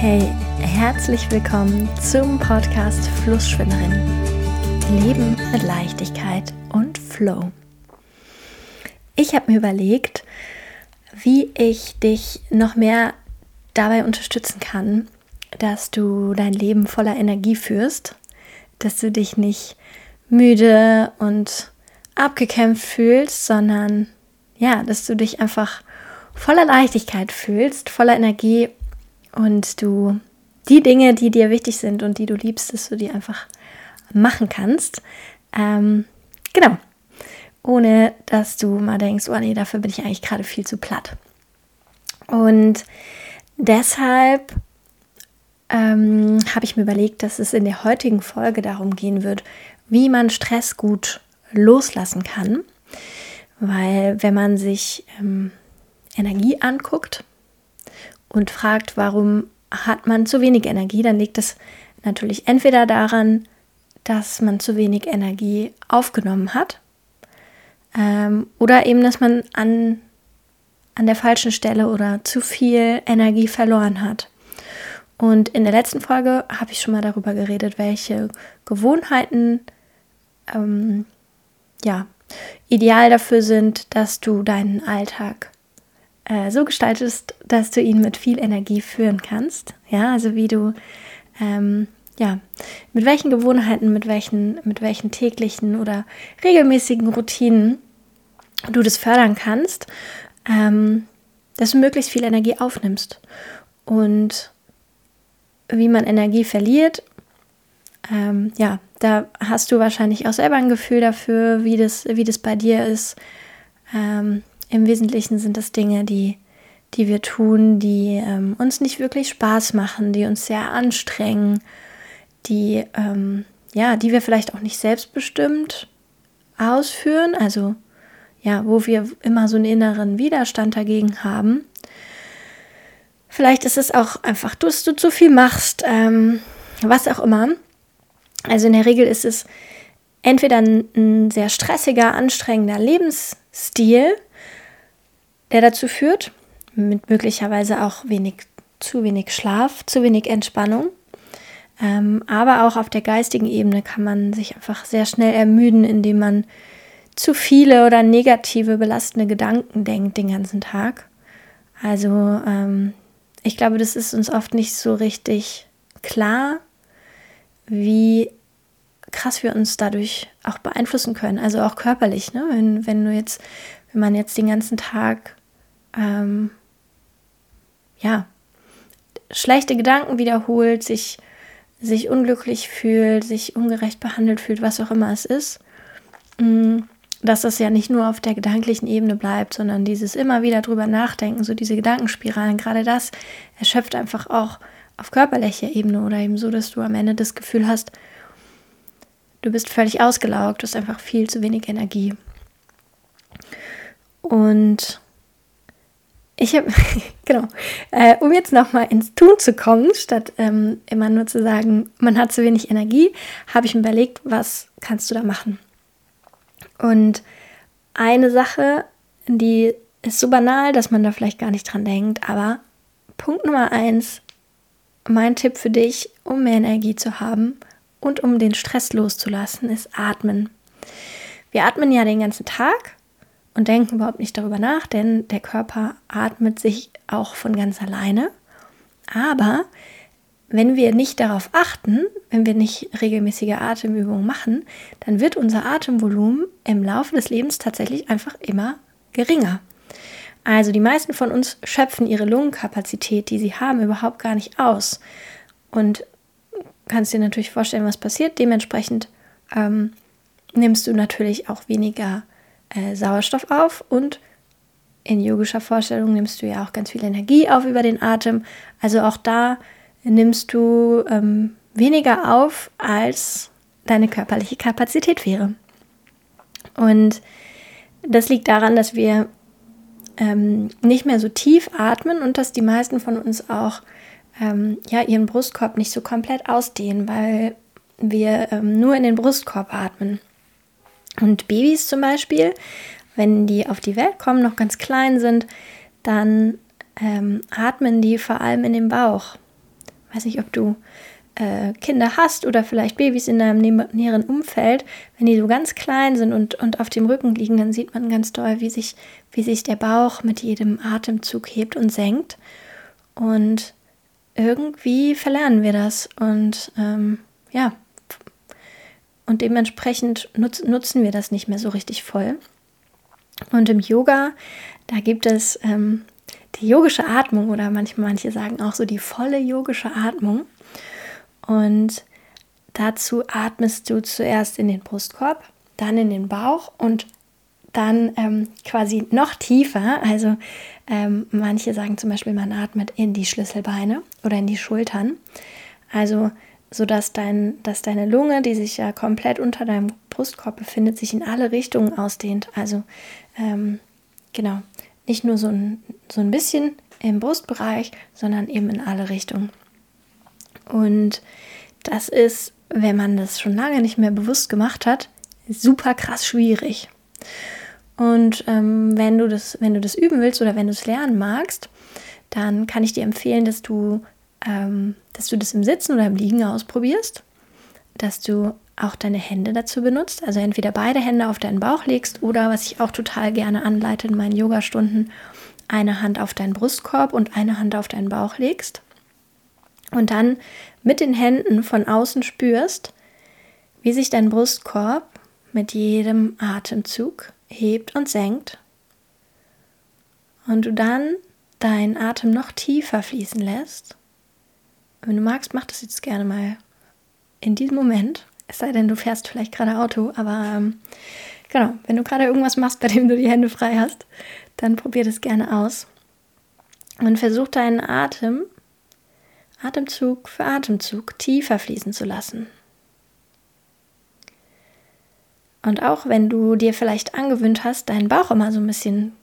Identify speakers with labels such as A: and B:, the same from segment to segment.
A: Hey, herzlich willkommen zum Podcast Flussschwimmerin. Leben mit Leichtigkeit und Flow. Ich habe mir überlegt, wie ich dich noch mehr dabei unterstützen kann, dass du dein Leben voller Energie führst, dass du dich nicht müde und abgekämpft fühlst, sondern ja, dass du dich einfach voller Leichtigkeit fühlst, voller Energie und du die Dinge, die dir wichtig sind und die du liebst, dass du die einfach machen kannst. Ähm, genau. Ohne dass du mal denkst, oh nee, dafür bin ich eigentlich gerade viel zu platt. Und deshalb ähm, habe ich mir überlegt, dass es in der heutigen Folge darum gehen wird, wie man Stress gut loslassen kann. Weil wenn man sich ähm, Energie anguckt, und fragt, warum hat man zu wenig Energie, dann liegt es natürlich entweder daran, dass man zu wenig Energie aufgenommen hat ähm, oder eben, dass man an, an der falschen Stelle oder zu viel Energie verloren hat. Und in der letzten Folge habe ich schon mal darüber geredet, welche Gewohnheiten ähm, ja, ideal dafür sind, dass du deinen Alltag äh, so gestaltest, dass du ihn mit viel Energie führen kannst. Ja, also wie du, ähm, ja, mit welchen Gewohnheiten, mit welchen, mit welchen täglichen oder regelmäßigen Routinen du das fördern kannst, ähm, dass du möglichst viel Energie aufnimmst. Und wie man Energie verliert, ähm, ja, da hast du wahrscheinlich auch selber ein Gefühl dafür, wie das, wie das bei dir ist. Ähm, im Wesentlichen sind das Dinge, die, die wir tun, die ähm, uns nicht wirklich Spaß machen, die uns sehr anstrengen, die, ähm, ja, die wir vielleicht auch nicht selbstbestimmt ausführen, also ja, wo wir immer so einen inneren Widerstand dagegen haben. Vielleicht ist es auch einfach, dass du zu viel machst, ähm, was auch immer. Also in der Regel ist es entweder ein, ein sehr stressiger, anstrengender Lebensstil, der dazu führt, mit möglicherweise auch wenig, zu wenig Schlaf, zu wenig Entspannung. Ähm, aber auch auf der geistigen Ebene kann man sich einfach sehr schnell ermüden, indem man zu viele oder negative, belastende Gedanken denkt den ganzen Tag. Also ähm, ich glaube, das ist uns oft nicht so richtig klar, wie krass wir uns dadurch auch beeinflussen können, also auch körperlich. Ne? Wenn, wenn du jetzt, wenn man jetzt den ganzen Tag ähm, ja, schlechte Gedanken wiederholt, sich, sich unglücklich fühlt, sich ungerecht behandelt fühlt, was auch immer es ist, mm, dass das ja nicht nur auf der gedanklichen Ebene bleibt, sondern dieses immer wieder drüber nachdenken, so diese Gedankenspiralen, gerade das erschöpft einfach auch auf körperlicher Ebene oder eben so, dass du am Ende das Gefühl hast, du bist völlig ausgelaugt, du hast einfach viel zu wenig Energie. Und ich habe, genau, äh, um jetzt nochmal ins Tun zu kommen, statt ähm, immer nur zu sagen, man hat zu wenig Energie, habe ich mir überlegt, was kannst du da machen? Und eine Sache, die ist so banal, dass man da vielleicht gar nicht dran denkt, aber Punkt Nummer eins, mein Tipp für dich, um mehr Energie zu haben und um den Stress loszulassen, ist atmen. Wir atmen ja den ganzen Tag und denken überhaupt nicht darüber nach, denn der Körper atmet sich auch von ganz alleine. Aber wenn wir nicht darauf achten, wenn wir nicht regelmäßige Atemübungen machen, dann wird unser Atemvolumen im Laufe des Lebens tatsächlich einfach immer geringer. Also die meisten von uns schöpfen ihre Lungenkapazität, die sie haben, überhaupt gar nicht aus. Und kannst dir natürlich vorstellen, was passiert. Dementsprechend ähm, nimmst du natürlich auch weniger äh, Sauerstoff auf und in yogischer Vorstellung nimmst du ja auch ganz viel Energie auf über den Atem. Also auch da nimmst du ähm, weniger auf, als deine körperliche Kapazität wäre. Und das liegt daran, dass wir ähm, nicht mehr so tief atmen und dass die meisten von uns auch ähm, ja, ihren Brustkorb nicht so komplett ausdehnen, weil wir ähm, nur in den Brustkorb atmen. Und Babys zum Beispiel, wenn die auf die Welt kommen, noch ganz klein sind, dann ähm, atmen die vor allem in den Bauch. weiß nicht, ob du äh, Kinder hast oder vielleicht Babys in deinem näheren Umfeld, wenn die so ganz klein sind und, und auf dem Rücken liegen, dann sieht man ganz doll, wie sich, wie sich der Bauch mit jedem Atemzug hebt und senkt. Und irgendwie verlernen wir das. Und ähm, ja, und dementsprechend nutz, nutzen wir das nicht mehr so richtig voll. Und im Yoga, da gibt es ähm, die yogische Atmung oder manchmal manche sagen auch so die volle yogische Atmung. Und dazu atmest du zuerst in den Brustkorb, dann in den Bauch und dann ähm, quasi noch tiefer. Also ähm, manche sagen zum Beispiel, man atmet in die Schlüsselbeine oder in die Schultern. Also so dass, dein, dass deine Lunge, die sich ja komplett unter deinem Brustkorb befindet, sich in alle Richtungen ausdehnt. Also ähm, genau, nicht nur so ein, so ein bisschen im Brustbereich, sondern eben in alle Richtungen. Und das ist, wenn man das schon lange nicht mehr bewusst gemacht hat, super krass schwierig. Und ähm, wenn, du das, wenn du das üben willst oder wenn du es lernen magst, dann kann ich dir empfehlen, dass du, ähm, dass du das im Sitzen oder im Liegen ausprobierst, dass du auch deine Hände dazu benutzt, also entweder beide Hände auf deinen Bauch legst oder, was ich auch total gerne anleite in meinen Yogastunden, eine Hand auf deinen Brustkorb und eine Hand auf deinen Bauch legst und dann mit den Händen von außen spürst, wie sich dein Brustkorb mit jedem Atemzug hebt und senkt und du dann deinen Atem noch tiefer fließen lässt. Wenn du magst, mach das jetzt gerne mal in diesem Moment. Es sei denn, du fährst vielleicht gerade Auto, aber ähm, genau, wenn du gerade irgendwas machst, bei dem du die Hände frei hast, dann probier das gerne aus. Und versuch deinen Atem Atemzug für Atemzug tiefer fließen zu lassen. Und auch wenn du dir vielleicht angewöhnt hast, deinen Bauch immer so ein bisschen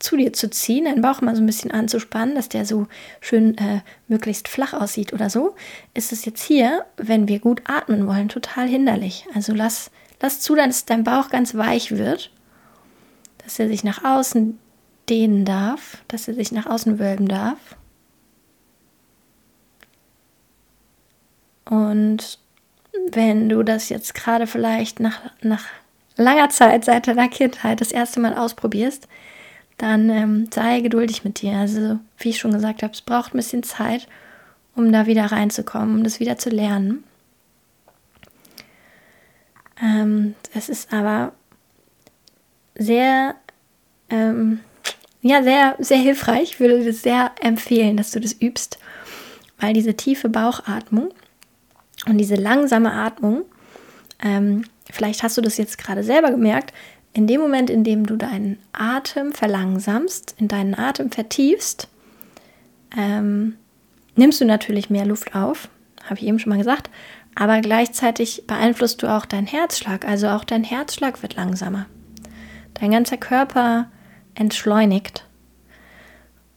A: zu dir zu ziehen, deinen Bauch mal so ein bisschen anzuspannen, dass der so schön äh, möglichst flach aussieht oder so, ist es jetzt hier, wenn wir gut atmen wollen, total hinderlich. Also lass, lass zu, dass dein Bauch ganz weich wird, dass er sich nach außen dehnen darf, dass er sich nach außen wölben darf. Und wenn du das jetzt gerade vielleicht nach, nach langer Zeit seit deiner Kindheit das erste Mal ausprobierst, dann ähm, sei geduldig mit dir. Also, wie ich schon gesagt habe, es braucht ein bisschen Zeit, um da wieder reinzukommen, um das wieder zu lernen. Ähm, es ist aber sehr, ähm, ja, sehr, sehr hilfreich. Ich würde das sehr empfehlen, dass du das übst, weil diese tiefe Bauchatmung und diese langsame Atmung, ähm, vielleicht hast du das jetzt gerade selber gemerkt, in dem Moment, in dem du deinen Atem verlangsamst, in deinen Atem vertiefst, ähm, nimmst du natürlich mehr Luft auf, habe ich eben schon mal gesagt, aber gleichzeitig beeinflusst du auch deinen Herzschlag, also auch dein Herzschlag wird langsamer. Dein ganzer Körper entschleunigt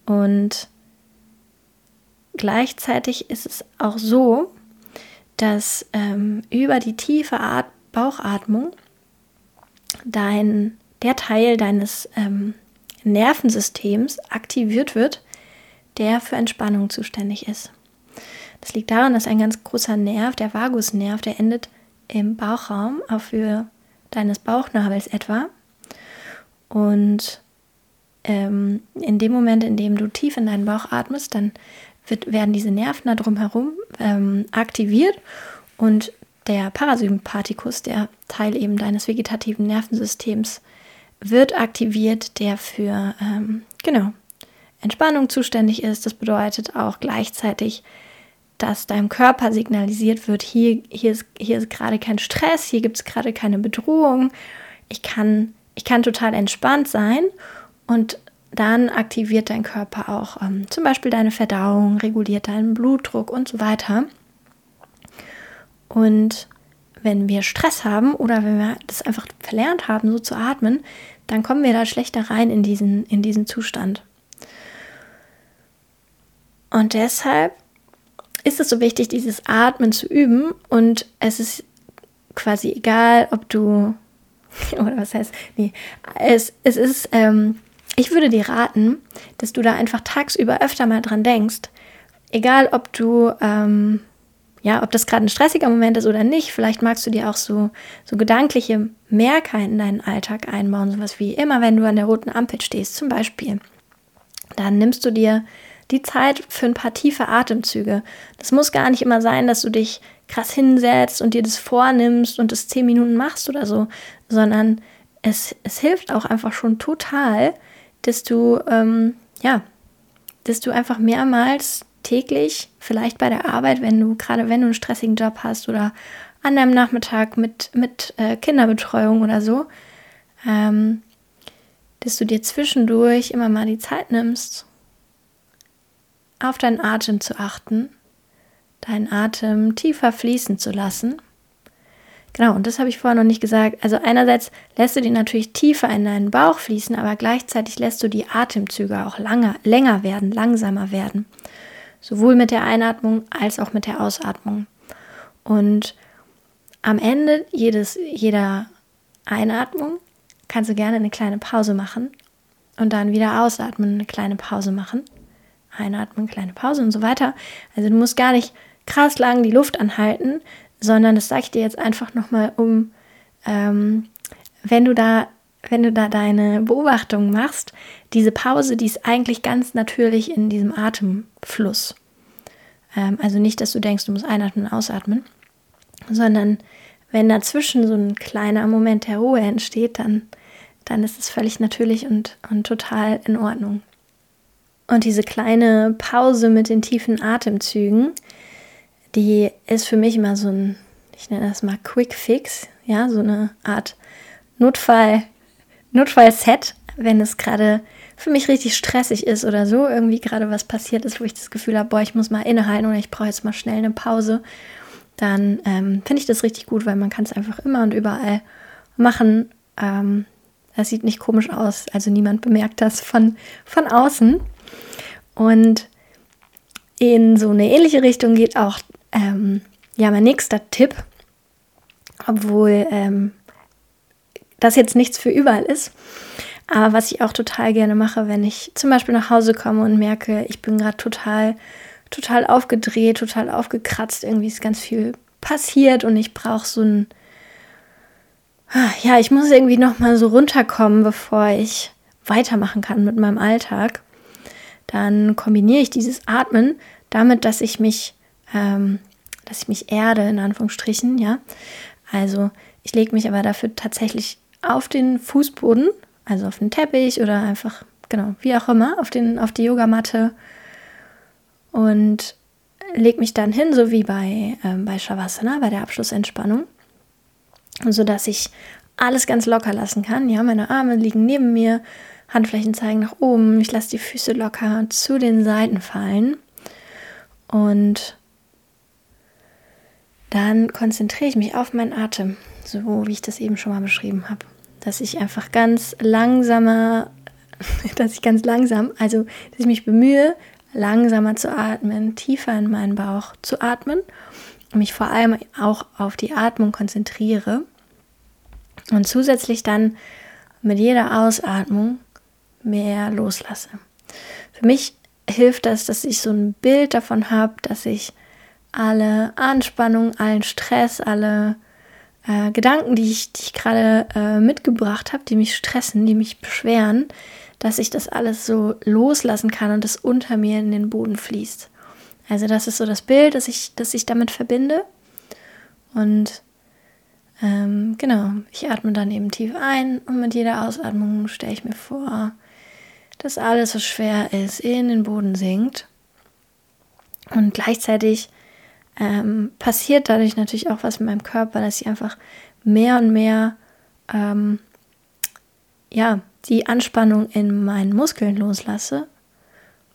A: und gleichzeitig ist es auch so, dass ähm, über die tiefe At Bauchatmung dein, der Teil deines ähm, Nervensystems aktiviert wird, der für Entspannung zuständig ist. Das liegt daran, dass ein ganz großer Nerv, der Vagusnerv, der endet im Bauchraum auf Höhe deines Bauchnabels etwa. Und ähm, in dem Moment, in dem du tief in deinen Bauch atmest, dann wird, werden diese Nerven da drumherum ähm, aktiviert und der Parasympathikus, der Teil eben deines vegetativen Nervensystems, wird aktiviert, der für ähm, genau Entspannung zuständig ist. Das bedeutet auch gleichzeitig, dass deinem Körper signalisiert wird, hier, hier ist, hier ist gerade kein Stress, hier gibt es gerade keine Bedrohung. Ich kann, ich kann total entspannt sein und dann aktiviert dein Körper auch ähm, zum Beispiel deine Verdauung, reguliert deinen Blutdruck und so weiter. Und wenn wir Stress haben oder wenn wir das einfach verlernt haben, so zu atmen, dann kommen wir da schlechter rein in diesen, in diesen Zustand. Und deshalb ist es so wichtig, dieses Atmen zu üben. Und es ist quasi egal, ob du, oder was heißt, nee, es, es ist ähm, ich würde dir raten, dass du da einfach tagsüber öfter mal dran denkst. egal ob du, ähm, ja, ob das gerade ein stressiger Moment ist oder nicht, vielleicht magst du dir auch so, so gedankliche Merker in deinen Alltag einbauen, sowas wie immer, wenn du an der roten Ampel stehst, zum Beispiel. Dann nimmst du dir die Zeit für ein paar tiefe Atemzüge. Das muss gar nicht immer sein, dass du dich krass hinsetzt und dir das vornimmst und das zehn Minuten machst oder so, sondern es, es hilft auch einfach schon total, dass du, ähm, ja, dass du einfach mehrmals täglich, vielleicht bei der Arbeit, wenn du, gerade wenn du einen stressigen Job hast oder an deinem Nachmittag mit, mit äh, Kinderbetreuung oder so, ähm, dass du dir zwischendurch immer mal die Zeit nimmst, auf deinen Atem zu achten, deinen Atem tiefer fließen zu lassen. Genau, und das habe ich vorher noch nicht gesagt. Also einerseits lässt du die natürlich tiefer in deinen Bauch fließen, aber gleichzeitig lässt du die Atemzüge auch langer, länger werden, langsamer werden. Sowohl mit der Einatmung als auch mit der Ausatmung. Und am Ende jedes, jeder Einatmung kannst du gerne eine kleine Pause machen und dann wieder ausatmen, eine kleine Pause machen. Einatmen, kleine Pause und so weiter. Also du musst gar nicht krass lang die Luft anhalten, sondern das sage ich dir jetzt einfach nochmal um, ähm, wenn du da wenn du da deine Beobachtungen machst, diese Pause, die ist eigentlich ganz natürlich in diesem Atemfluss. Ähm, also nicht, dass du denkst, du musst einatmen und ausatmen, sondern wenn dazwischen so ein kleiner Moment der Ruhe entsteht, dann, dann ist es völlig natürlich und, und total in Ordnung. Und diese kleine Pause mit den tiefen Atemzügen, die ist für mich immer so ein, ich nenne das mal Quick Fix, ja, so eine Art Notfall, Notfall-Set, wenn es gerade für mich richtig stressig ist oder so, irgendwie gerade was passiert ist, wo ich das Gefühl habe, boah, ich muss mal innehalten oder ich brauche jetzt mal schnell eine Pause, dann ähm, finde ich das richtig gut, weil man kann es einfach immer und überall machen. Ähm, das sieht nicht komisch aus, also niemand bemerkt das von, von außen. Und in so eine ähnliche Richtung geht auch ähm, ja mein nächster Tipp, obwohl ähm, das jetzt nichts für überall ist. Aber was ich auch total gerne mache, wenn ich zum Beispiel nach Hause komme und merke, ich bin gerade total, total aufgedreht, total aufgekratzt, irgendwie ist ganz viel passiert und ich brauche so ein, ja, ich muss irgendwie nochmal so runterkommen, bevor ich weitermachen kann mit meinem Alltag. Dann kombiniere ich dieses Atmen damit, dass ich mich, ähm, dass ich mich erde, in Anführungsstrichen, ja. Also ich lege mich aber dafür tatsächlich auf den Fußboden, also auf den Teppich oder einfach, genau, wie auch immer, auf, den, auf die Yogamatte und lege mich dann hin, so wie bei, ähm, bei Shavasana, bei der Abschlussentspannung, sodass ich alles ganz locker lassen kann. Ja, meine Arme liegen neben mir, Handflächen zeigen nach oben, ich lasse die Füße locker zu den Seiten fallen und dann konzentriere ich mich auf meinen Atem, so wie ich das eben schon mal beschrieben habe dass ich einfach ganz langsamer, dass ich ganz langsam, also dass ich mich bemühe, langsamer zu atmen, tiefer in meinen Bauch zu atmen und mich vor allem auch auf die Atmung konzentriere und zusätzlich dann mit jeder Ausatmung mehr loslasse. Für mich hilft das, dass ich so ein Bild davon habe, dass ich alle Anspannung, allen Stress, alle äh, Gedanken, die ich, ich gerade äh, mitgebracht habe, die mich stressen, die mich beschweren, dass ich das alles so loslassen kann und das unter mir in den Boden fließt. Also das ist so das Bild, das ich, das ich damit verbinde. Und ähm, genau, ich atme dann eben tief ein und mit jeder Ausatmung stelle ich mir vor, dass alles, was schwer ist, in den Boden sinkt. Und gleichzeitig ähm, passiert dadurch natürlich auch was mit meinem Körper, dass ich einfach mehr und mehr ähm, ja, die Anspannung in meinen Muskeln loslasse,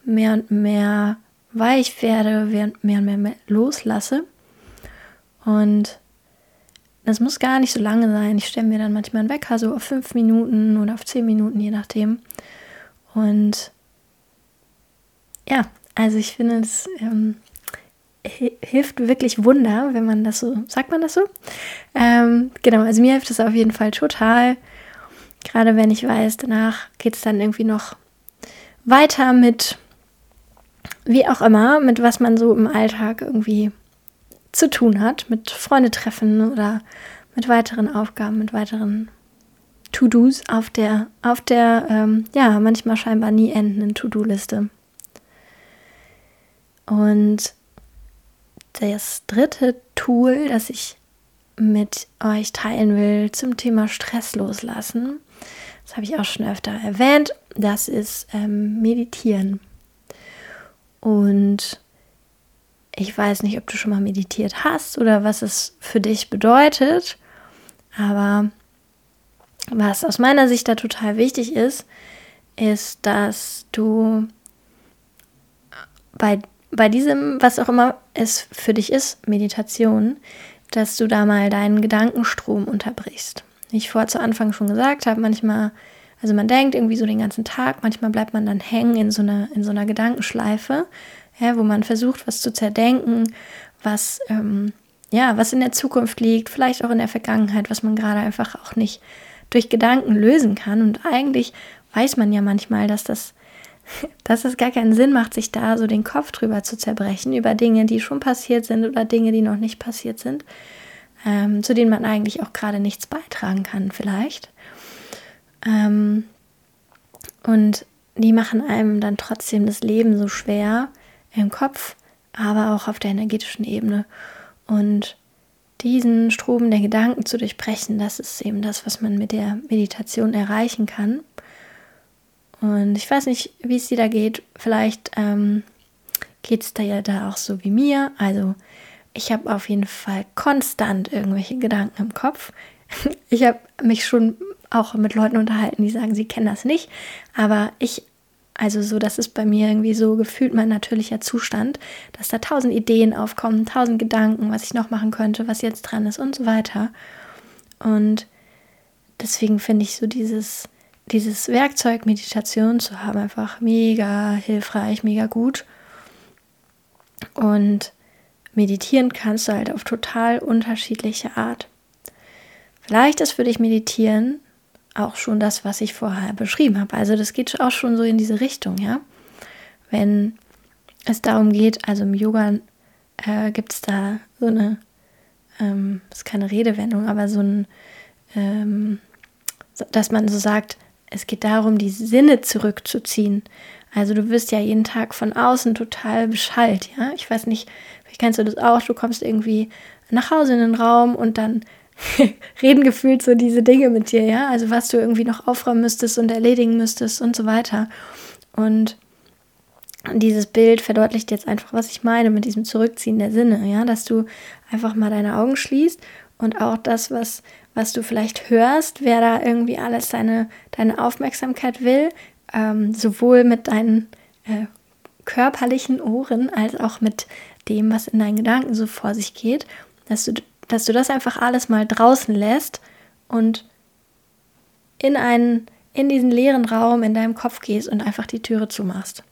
A: mehr und mehr weich werde, mehr und mehr loslasse. Und das muss gar nicht so lange sein. Ich stelle mir dann manchmal einen Wecker so auf fünf Minuten oder auf zehn Minuten, je nachdem. Und ja, also ich finde es ähm, hilft wirklich Wunder, wenn man das so, sagt man das so? Ähm, genau, also mir hilft es auf jeden Fall total. Gerade wenn ich weiß, danach geht es dann irgendwie noch weiter mit wie auch immer, mit was man so im Alltag irgendwie zu tun hat, mit Freunde treffen oder mit weiteren Aufgaben, mit weiteren To-Dos auf der, auf der, ähm, ja, manchmal scheinbar nie endenden To-Do-Liste. Und das dritte Tool, das ich mit euch teilen will zum Thema Stress loslassen, das habe ich auch schon öfter erwähnt, das ist ähm, Meditieren. Und ich weiß nicht, ob du schon mal meditiert hast oder was es für dich bedeutet, aber was aus meiner Sicht da total wichtig ist, ist, dass du bei, bei diesem, was auch immer es für dich ist, Meditation, dass du da mal deinen Gedankenstrom unterbrichst. Wie ich vor zu Anfang schon gesagt habe, manchmal, also man denkt irgendwie so den ganzen Tag, manchmal bleibt man dann hängen in so einer, in so einer Gedankenschleife, ja, wo man versucht, was zu zerdenken, was, ähm, ja, was in der Zukunft liegt, vielleicht auch in der Vergangenheit, was man gerade einfach auch nicht durch Gedanken lösen kann. Und eigentlich weiß man ja manchmal, dass das, dass es gar keinen Sinn macht, sich da so den Kopf drüber zu zerbrechen, über Dinge, die schon passiert sind oder Dinge, die noch nicht passiert sind, ähm, zu denen man eigentlich auch gerade nichts beitragen kann, vielleicht. Ähm, und die machen einem dann trotzdem das Leben so schwer im Kopf, aber auch auf der energetischen Ebene. Und diesen Strom der Gedanken zu durchbrechen, das ist eben das, was man mit der Meditation erreichen kann. Und ich weiß nicht, wie es dir da geht. Vielleicht ähm, geht es da ja da auch so wie mir. Also ich habe auf jeden Fall konstant irgendwelche Gedanken im Kopf. Ich habe mich schon auch mit Leuten unterhalten, die sagen, sie kennen das nicht. Aber ich also so, das ist bei mir irgendwie so gefühlt mein natürlicher Zustand, dass da tausend Ideen aufkommen, tausend Gedanken, was ich noch machen könnte, was jetzt dran ist und so weiter. Und deswegen finde ich so dieses, dieses Werkzeug Meditation zu haben einfach mega hilfreich, mega gut. Und meditieren kannst du halt auf total unterschiedliche Art. Vielleicht ist für dich Meditieren auch schon das, was ich vorher beschrieben habe. Also das geht auch schon so in diese Richtung, ja. Wenn es darum geht, also im Yoga äh, gibt es da so eine, ähm, ist keine Redewendung, aber so ein, ähm, dass man so sagt, es geht darum, die Sinne zurückzuziehen. Also du wirst ja jeden Tag von außen total beschallt, ja. Ich weiß nicht, vielleicht kennst du das auch, du kommst irgendwie nach Hause in den Raum und dann reden gefühlt so diese Dinge mit dir, ja? Also was du irgendwie noch aufräumen müsstest und erledigen müsstest und so weiter. Und dieses Bild verdeutlicht jetzt einfach, was ich meine mit diesem Zurückziehen der Sinne, ja, dass du einfach mal deine Augen schließt und auch das, was, was du vielleicht hörst, wer da irgendwie alles deine, deine Aufmerksamkeit will, ähm, sowohl mit deinen äh, körperlichen Ohren als auch mit dem, was in deinen Gedanken so vor sich geht, dass du dass du das einfach alles mal draußen lässt und in einen in diesen leeren Raum in deinem Kopf gehst und einfach die Türe zumachst.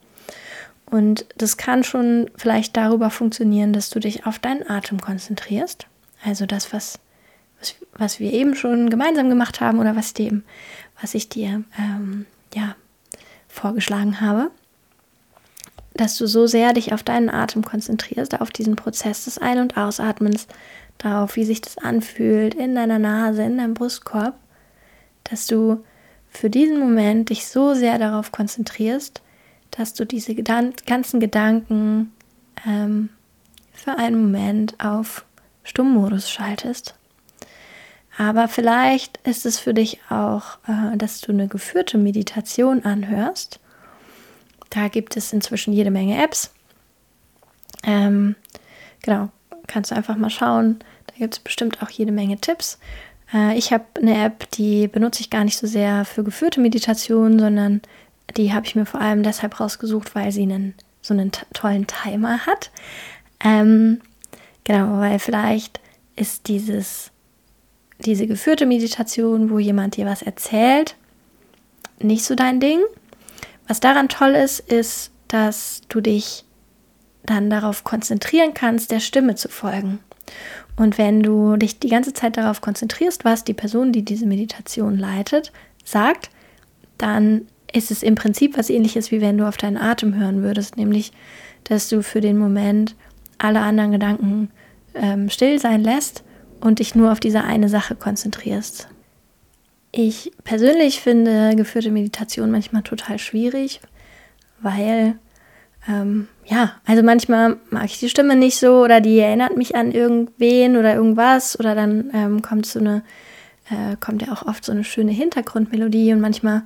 A: Und das kann schon vielleicht darüber funktionieren, dass du dich auf deinen Atem konzentrierst. Also das, was, was, was wir eben schon gemeinsam gemacht haben oder was, dem, was ich dir ähm, ja, vorgeschlagen habe. Dass du so sehr dich auf deinen Atem konzentrierst, auf diesen Prozess des Ein- und Ausatmens, darauf, wie sich das anfühlt in deiner Nase, in deinem Brustkorb, dass du für diesen Moment dich so sehr darauf konzentrierst, dass du diese ganzen Gedanken ähm, für einen Moment auf Stummmodus schaltest. Aber vielleicht ist es für dich auch, äh, dass du eine geführte Meditation anhörst. Da gibt es inzwischen jede Menge Apps. Ähm, genau, kannst du einfach mal schauen. Da gibt es bestimmt auch jede Menge Tipps. Äh, ich habe eine App, die benutze ich gar nicht so sehr für geführte Meditation, sondern die habe ich mir vor allem deshalb rausgesucht, weil sie einen, so einen tollen Timer hat. Ähm, genau, weil vielleicht ist dieses, diese geführte Meditation, wo jemand dir was erzählt, nicht so dein Ding. Was daran toll ist, ist, dass du dich dann darauf konzentrieren kannst, der Stimme zu folgen. Und wenn du dich die ganze Zeit darauf konzentrierst, was die Person, die diese Meditation leitet, sagt, dann ist es im Prinzip was ähnliches, wie wenn du auf deinen Atem hören würdest, nämlich dass du für den Moment alle anderen Gedanken ähm, still sein lässt und dich nur auf diese eine Sache konzentrierst. Ich persönlich finde geführte Meditation manchmal total schwierig, weil ähm, ja, also manchmal mag ich die Stimme nicht so oder die erinnert mich an irgendwen oder irgendwas oder dann ähm, kommt so eine, äh, kommt ja auch oft so eine schöne Hintergrundmelodie und manchmal,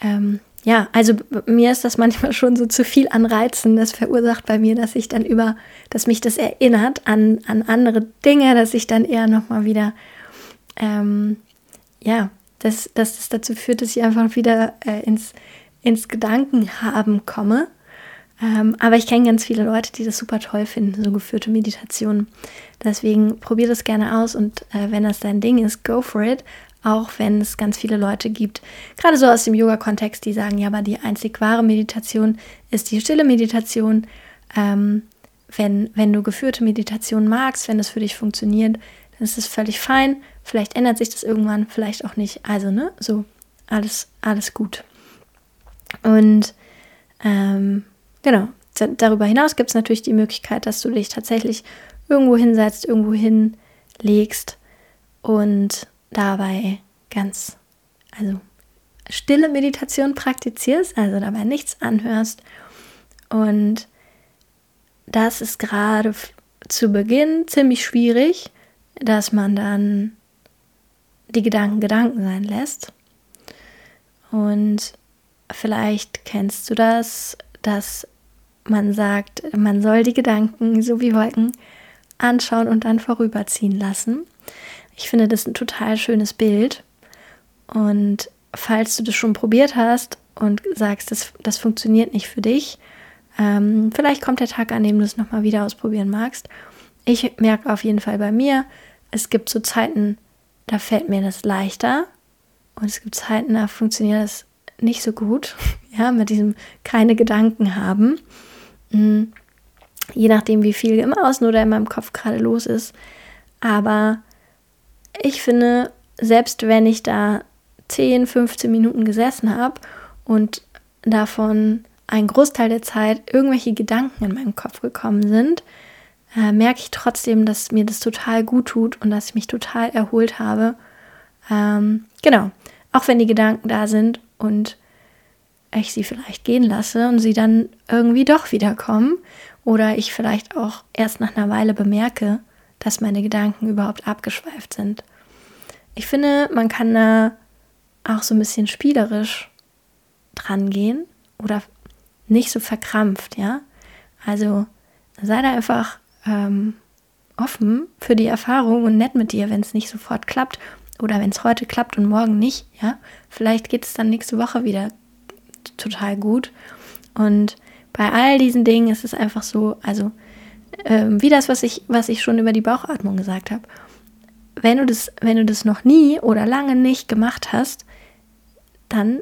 A: ähm, ja, also mir ist das manchmal schon so zu viel an Reizen. Das verursacht bei mir, dass ich dann über, dass mich das erinnert an, an andere Dinge, dass ich dann eher nochmal wieder, ähm, ja, dass, dass das dazu führt, dass ich einfach wieder äh, ins, ins Gedankenhaben komme ähm, aber ich kenne ganz viele Leute, die das super toll finden, so geführte Meditationen. Deswegen probier das gerne aus und äh, wenn das dein Ding ist, go for it. Auch wenn es ganz viele Leute gibt, gerade so aus dem Yoga-Kontext, die sagen, ja, aber die einzig wahre Meditation ist die stille Meditation. Ähm, wenn, wenn du geführte Meditation magst, wenn das für dich funktioniert, dann ist es völlig fein. Vielleicht ändert sich das irgendwann, vielleicht auch nicht. Also, ne, so alles, alles gut. Und ähm, Genau. Darüber hinaus gibt es natürlich die Möglichkeit, dass du dich tatsächlich irgendwo hinsetzt, irgendwo hinlegst und dabei ganz, also stille Meditation praktizierst, also dabei nichts anhörst. Und das ist gerade zu Beginn ziemlich schwierig, dass man dann die Gedanken Gedanken sein lässt. Und vielleicht kennst du das, dass man sagt, man soll die Gedanken so wie Wolken anschauen und dann vorüberziehen lassen. Ich finde das ein total schönes Bild. Und falls du das schon probiert hast und sagst, das, das funktioniert nicht für dich, ähm, vielleicht kommt der Tag, an dem du es nochmal wieder ausprobieren magst. Ich merke auf jeden Fall bei mir, es gibt so Zeiten, da fällt mir das leichter. Und es gibt Zeiten, da funktioniert das nicht so gut. Ja, mit diesem keine Gedanken haben. Mhm. Je nachdem, wie viel im Außen oder in meinem Kopf gerade los ist. Aber ich finde, selbst wenn ich da 10, 15 Minuten gesessen habe und davon ein Großteil der Zeit irgendwelche Gedanken in meinem Kopf gekommen sind, äh, merke ich trotzdem, dass mir das total gut tut und dass ich mich total erholt habe. Ähm, genau, auch wenn die Gedanken da sind und ich sie vielleicht gehen lasse und sie dann irgendwie doch wiederkommen oder ich vielleicht auch erst nach einer Weile bemerke, dass meine Gedanken überhaupt abgeschweift sind. Ich finde, man kann da auch so ein bisschen spielerisch dran gehen oder nicht so verkrampft, ja. Also sei da einfach ähm, offen für die Erfahrung und nett mit dir, wenn es nicht sofort klappt oder wenn es heute klappt und morgen nicht, ja. Vielleicht geht es dann nächste Woche wieder total gut. Und bei all diesen Dingen ist es einfach so, also ähm, wie das, was ich, was ich schon über die Bauchatmung gesagt habe. Wenn du das, wenn du das noch nie oder lange nicht gemacht hast, dann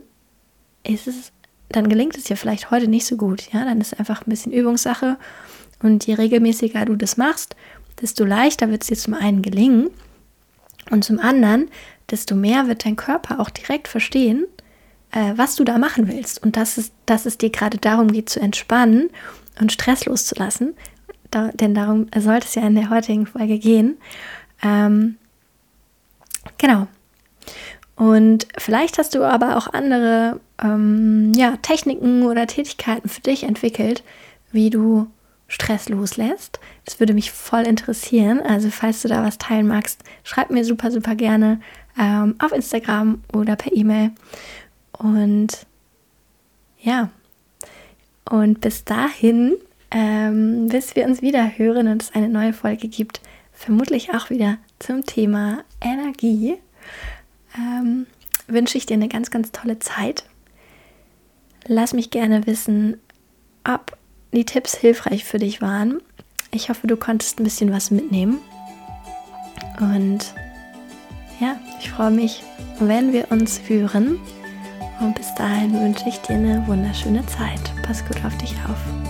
A: ist es, dann gelingt es dir vielleicht heute nicht so gut. Ja, dann ist es einfach ein bisschen Übungssache. Und je regelmäßiger du das machst, desto leichter wird es dir zum einen gelingen und zum anderen, desto mehr wird dein Körper auch direkt verstehen, äh, was du da machen willst und dass es, dass es dir gerade darum geht zu entspannen und Stress loszulassen. Da, denn darum sollte es ja in der heutigen Folge gehen. Ähm, genau. Und vielleicht hast du aber auch andere ähm, ja, Techniken oder Tätigkeiten für dich entwickelt, wie du Stress loslässt. Das würde mich voll interessieren. Also falls du da was teilen magst, schreib mir super, super gerne ähm, auf Instagram oder per E-Mail. Und ja, und bis dahin, ähm, bis wir uns wieder hören und es eine neue Folge gibt, vermutlich auch wieder zum Thema Energie, ähm, wünsche ich dir eine ganz, ganz tolle Zeit. Lass mich gerne wissen, ob die Tipps hilfreich für dich waren. Ich hoffe, du konntest ein bisschen was mitnehmen. Und ja, ich freue mich, wenn wir uns hören. Und bis dahin wünsche ich dir eine wunderschöne Zeit. Pass gut auf dich auf.